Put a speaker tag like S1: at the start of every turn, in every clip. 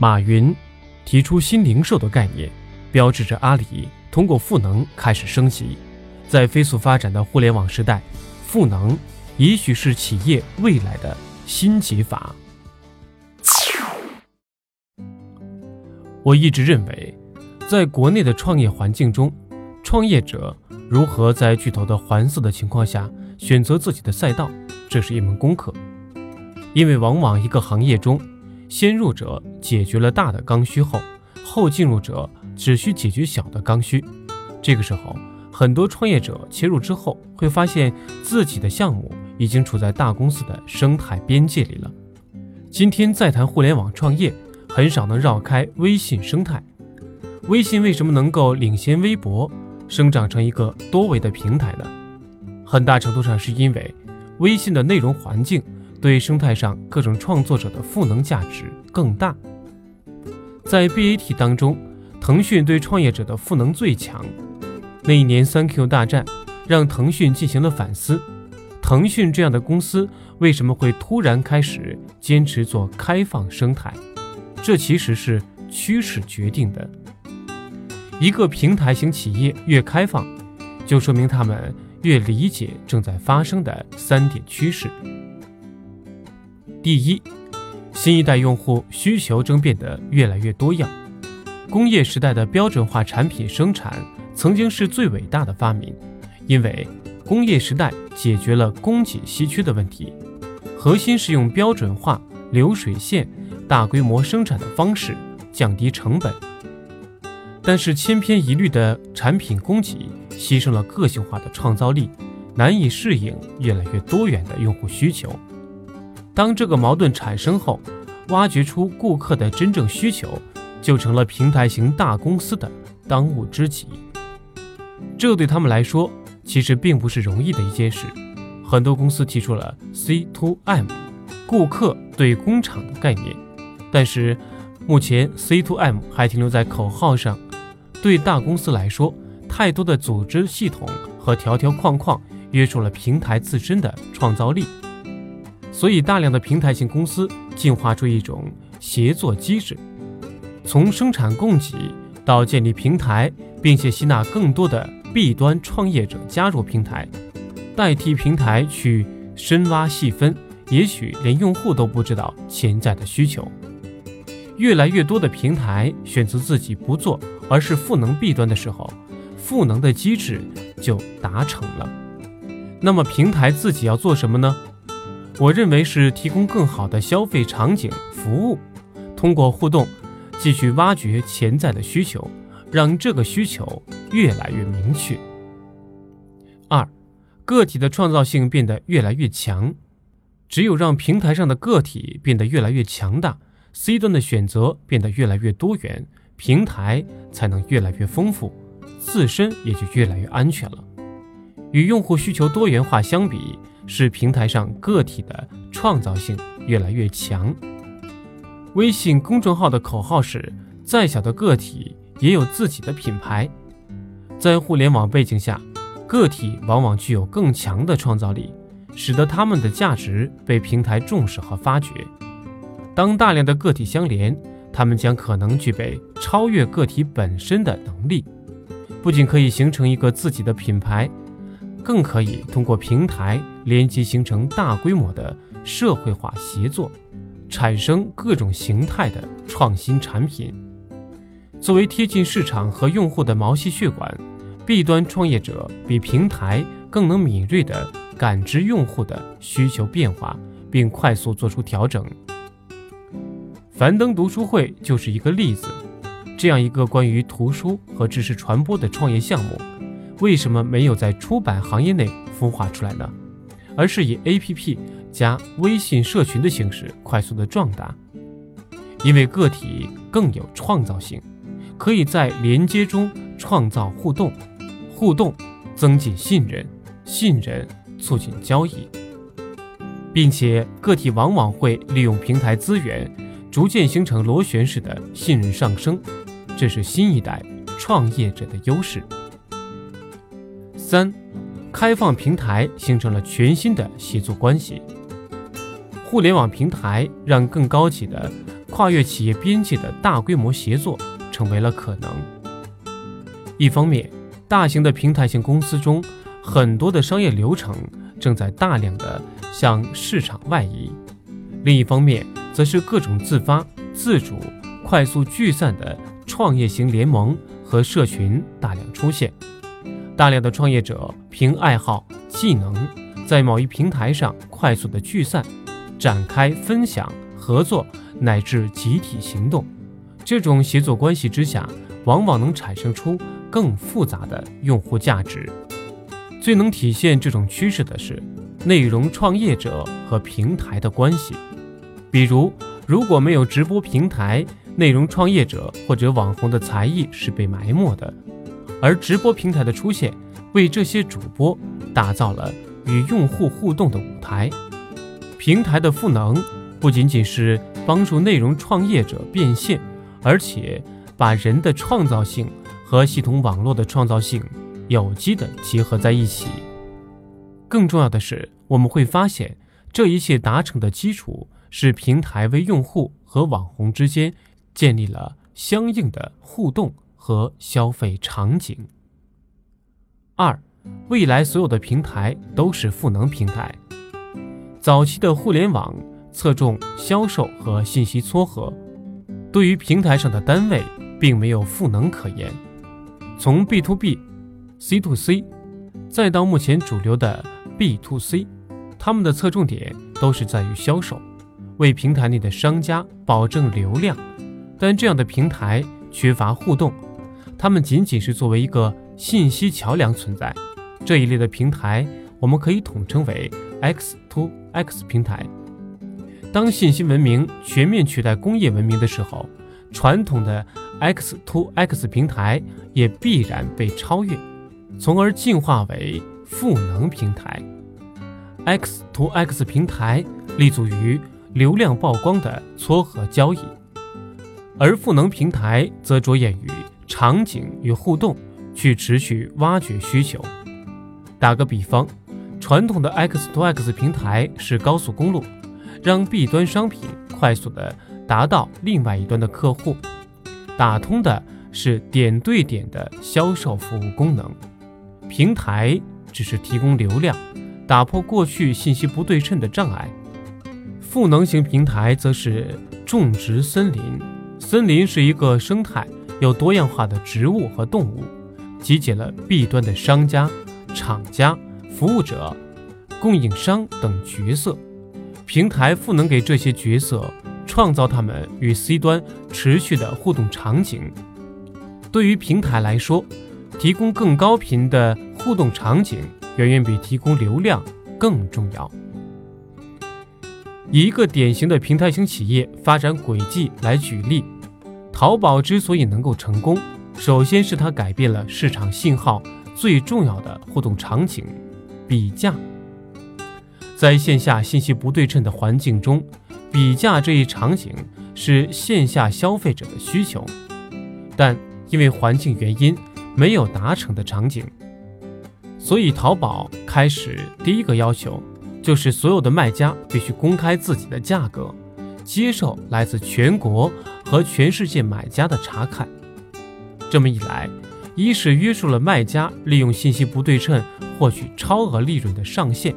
S1: 马云提出新零售的概念，标志着阿里通过赋能开始升级。在飞速发展的互联网时代，赋能也许是企业未来的新解法。我一直认为，在国内的创业环境中，创业者如何在巨头的环伺的情况下选择自己的赛道，这是一门功课。因为往往一个行业中，先入者解决了大的刚需后，后进入者只需解决小的刚需。这个时候，很多创业者切入之后，会发现自己的项目已经处在大公司的生态边界里了。今天再谈互联网创业。很少能绕开微信生态。微信为什么能够领先微博，生长成一个多维的平台呢？很大程度上是因为微信的内容环境对生态上各种创作者的赋能价值更大。在 BAT 当中，腾讯对创业者的赋能最强。那一年三 Q 大战让腾讯进行了反思：腾讯这样的公司为什么会突然开始坚持做开放生态？这其实是趋势决定的。一个平台型企业越开放，就说明他们越理解正在发生的三点趋势。第一，新一代用户需求正变得越来越多样。工业时代的标准化产品生产曾经是最伟大的发明，因为工业时代解决了供给稀缺的问题，核心是用标准化流水线。大规模生产的方式降低成本，但是千篇一律的产品供给牺牲了个性化的创造力，难以适应越来越多元的用户需求。当这个矛盾产生后，挖掘出顾客的真正需求，就成了平台型大公司的当务之急。这对他们来说其实并不是容易的一件事。很多公司提出了 C to M，顾客对工厂的概念。但是，目前 C to M 还停留在口号上。对大公司来说，太多的组织系统和条条框框约束了平台自身的创造力。所以，大量的平台型公司进化出一种协作机制，从生产供给到建立平台，并且吸纳更多的 B 端创业者加入平台，代替平台去深挖细分，也许连用户都不知道潜在的需求。越来越多的平台选择自己不做，而是赋能 B 端的时候，赋能的机制就达成了。那么平台自己要做什么呢？我认为是提供更好的消费场景服务，通过互动继续挖掘潜在的需求，让这个需求越来越明确。二，个体的创造性变得越来越强，只有让平台上的个体变得越来越强大。C 端的选择变得越来越多元，平台才能越来越丰富，自身也就越来越安全了。与用户需求多元化相比，是平台上个体的创造性越来越强。微信公众号的口号是：再小的个体也有自己的品牌。在互联网背景下，个体往往具有更强的创造力，使得他们的价值被平台重视和发掘。当大量的个体相连，他们将可能具备超越个体本身的能力，不仅可以形成一个自己的品牌，更可以通过平台连接形成大规模的社会化协作，产生各种形态的创新产品。作为贴近市场和用户的毛细血管，B 端创业者比平台更能敏锐地感知用户的需求变化，并快速做出调整。樊登读书会就是一个例子，这样一个关于图书和知识传播的创业项目，为什么没有在出版行业内孵化出来呢？而是以 APP 加微信社群的形式快速的壮大？因为个体更有创造性，可以在连接中创造互动，互动增进信任，信任促进交易，并且个体往往会利用平台资源。逐渐形成螺旋式的信任上升，这是新一代创业者的优势。三，开放平台形成了全新的协作关系。互联网平台让更高级的跨越企业边界的大规模协作成为了可能。一方面，大型的平台型公司中，很多的商业流程正在大量的向市场外移；另一方面，则是各种自发、自主、快速聚散的创业型联盟和社群大量出现。大量的创业者凭爱好、技能，在某一平台上快速的聚散，展开分享、合作乃至集体行动。这种协作关系之下，往往能产生出更复杂的用户价值。最能体现这种趋势的是内容创业者和平台的关系。比如，如果没有直播平台，内容创业者或者网红的才艺是被埋没的。而直播平台的出现，为这些主播打造了与用户互动的舞台。平台的赋能不仅仅是帮助内容创业者变现，而且把人的创造性和系统网络的创造性有机的结合在一起。更重要的是，我们会发现，这一切达成的基础是平台为用户和网红之间建立了相应的互动。和消费场景。二，未来所有的平台都是赋能平台。早期的互联网侧重销售和信息撮合，对于平台上的单位并没有赋能可言。从 B to B、C to C，再到目前主流的 B to C，他们的侧重点都是在于销售，为平台内的商家保证流量。但这样的平台缺乏互动。它们仅仅是作为一个信息桥梁存在，这一类的平台我们可以统称为 X to X 平台。当信息文明全面取代工业文明的时候，传统的 X to X 平台也必然被超越，从而进化为赋能平台。X to X 平台立足于流量曝光的撮合交易，而赋能平台则着眼于。场景与互动去持续挖掘需求。打个比方，传统的 X to X 平台是高速公路，让 B 端商品快速的达到另外一端的客户；打通的是点对点的销售服务功能。平台只是提供流量，打破过去信息不对称的障碍。赋能型平台则是种植森林，森林是一个生态。有多样化的植物和动物，集结了 B 端的商家、厂家、服务者、供应商等角色。平台赋能给这些角色，创造他们与 C 端持续的互动场景。对于平台来说，提供更高频的互动场景，远远比提供流量更重要。以一个典型的平台型企业发展轨迹来举例。淘宝之所以能够成功，首先是它改变了市场信号最重要的互动场景——比价。在线下信息不对称的环境中，比价这一场景是线下消费者的需求，但因为环境原因没有达成的场景，所以淘宝开始第一个要求就是所有的卖家必须公开自己的价格。接受来自全国和全世界买家的查看，这么一来，一是约束了卖家利用信息不对称获取超额利润的上限，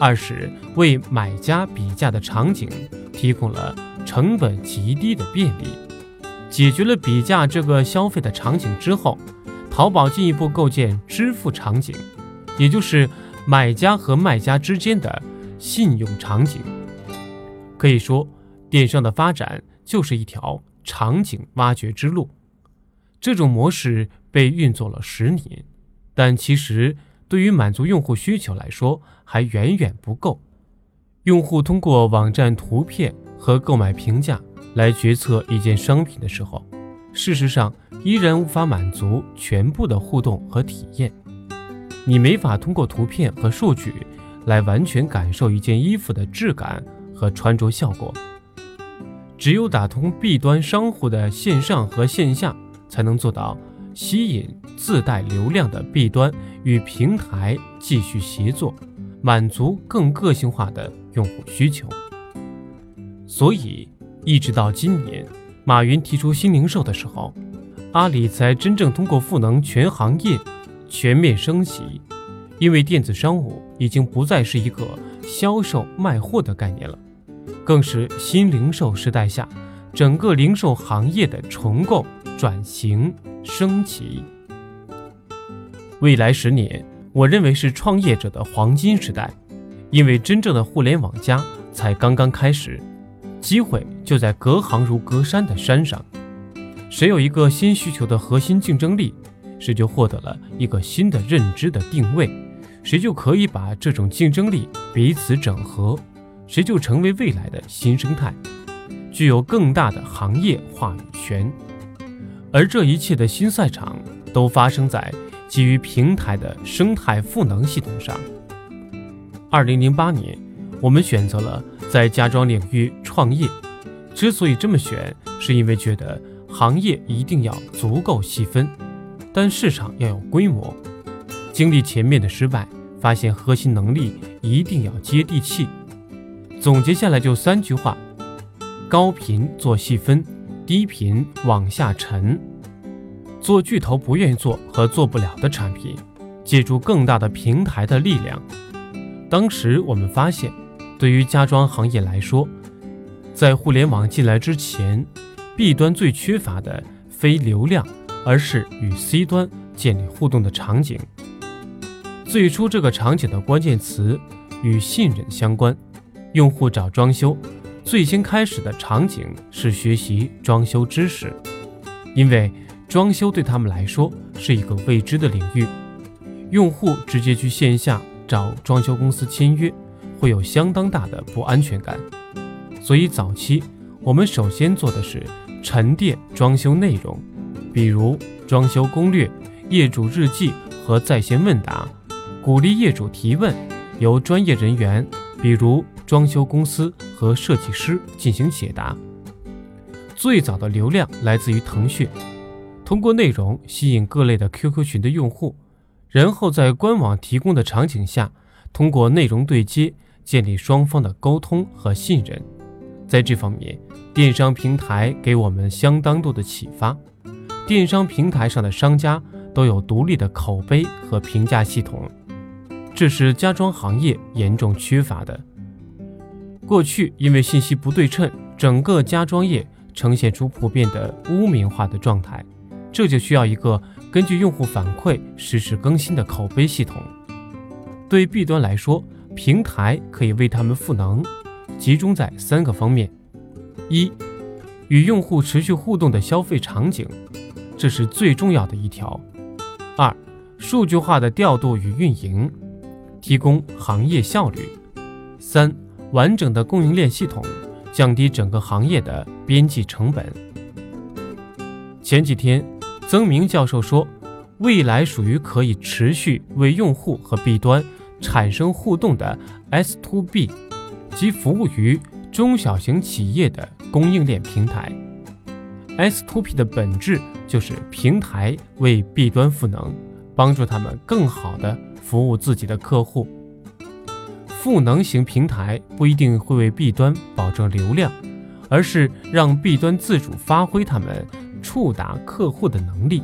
S1: 二是为买家比价的场景提供了成本极低的便利。解决了比价这个消费的场景之后，淘宝进一步构建支付场景，也就是买家和卖家之间的信用场景。可以说。电商的发展就是一条场景挖掘之路，这种模式被运作了十年，但其实对于满足用户需求来说还远远不够。用户通过网站图片和购买评价来决策一件商品的时候，事实上依然无法满足全部的互动和体验。你没法通过图片和数据来完全感受一件衣服的质感和穿着效果。只有打通 B 端商户的线上和线下，才能做到吸引自带流量的 B 端与平台继续协作，满足更个性化的用户需求。所以，一直到今年，马云提出新零售的时候，阿里才真正通过赋能全行业，全面升级。因为电子商务已经不再是一个销售卖货的概念了，更是新零售时代下整个零售行业的重构、转型、升级。未来十年，我认为是创业者的黄金时代，因为真正的互联网加才刚刚开始，机会就在隔行如隔山的山上。谁有一个新需求的核心竞争力，谁就获得了一个新的认知的定位。谁就可以把这种竞争力彼此整合，谁就成为未来的新生态，具有更大的行业话语权。而这一切的新赛场都发生在基于平台的生态赋能系统上。二零零八年，我们选择了在家装领域创业。之所以这么选，是因为觉得行业一定要足够细分，但市场要有规模。经历前面的失败。发现核心能力一定要接地气。总结下来就三句话：高频做细分，低频往下沉。做巨头不愿意做和做不了的产品，借助更大的平台的力量。当时我们发现，对于家装行业来说，在互联网进来之前，B 端最缺乏的非流量，而是与 C 端建立互动的场景。最初这个场景的关键词与信任相关，用户找装修，最先开始的场景是学习装修知识，因为装修对他们来说是一个未知的领域，用户直接去线下找装修公司签约，会有相当大的不安全感，所以早期我们首先做的是沉淀装修内容，比如装修攻略、业主日记和在线问答。鼓励业主提问，由专业人员，比如装修公司和设计师进行解答。最早的流量来自于腾讯，通过内容吸引各类的 QQ 群的用户，然后在官网提供的场景下，通过内容对接建立双方的沟通和信任。在这方面，电商平台给我们相当多的启发。电商平台上的商家都有独立的口碑和评价系统。这是家装行业严重缺乏的。过去因为信息不对称，整个家装业呈现出普遍的污名化的状态，这就需要一个根据用户反馈实时更新的口碑系统。对 B 端来说，平台可以为他们赋能，集中在三个方面：一、与用户持续互动的消费场景，这是最重要的一条；二、数据化的调度与运营。提供行业效率，三完整的供应链系统，降低整个行业的边际成本。前几天，曾明教授说，未来属于可以持续为用户和 B 端产生互动的 S to B，即服务于中小型企业的供应链平台。S to B 的本质就是平台为 B 端赋能，帮助他们更好的。服务自己的客户，赋能型平台不一定会为 B 端保证流量，而是让 B 端自主发挥他们触达客户的能力。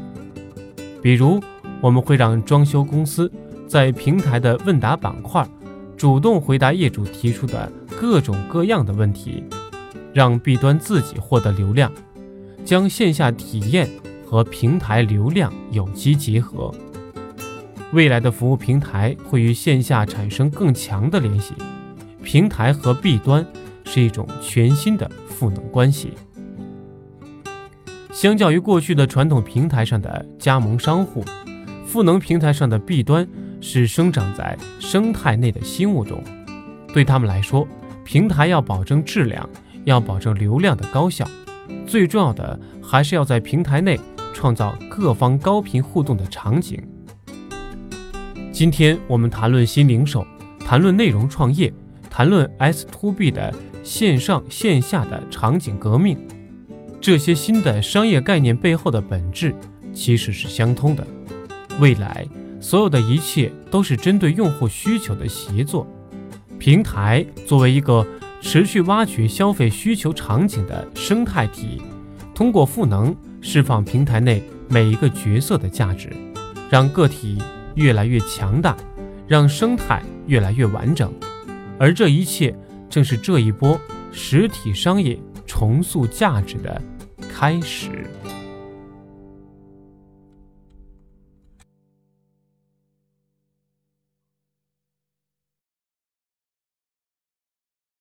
S1: 比如，我们会让装修公司在平台的问答板块主动回答业主提出的各种各样的问题，让 B 端自己获得流量，将线下体验和平台流量有机结合。未来的服务平台会与线下产生更强的联系，平台和 B 端是一种全新的赋能关系。相较于过去的传统平台上的加盟商户，赋能平台上的 B 端是生长在生态内的新物种。对他们来说，平台要保证质量，要保证流量的高效，最重要的还是要在平台内创造各方高频互动的场景。今天我们谈论新零售，谈论内容创业，谈论 S to B 的线上线下的场景革命。这些新的商业概念背后的本质其实是相通的。未来所有的一切都是针对用户需求的协作。平台作为一个持续挖掘消费需求场景的生态体，通过赋能释放平台内每一个角色的价值，让个体越来越强大，让生态越来越完整。而这一切，正是这一波实体商业重塑价值的开始。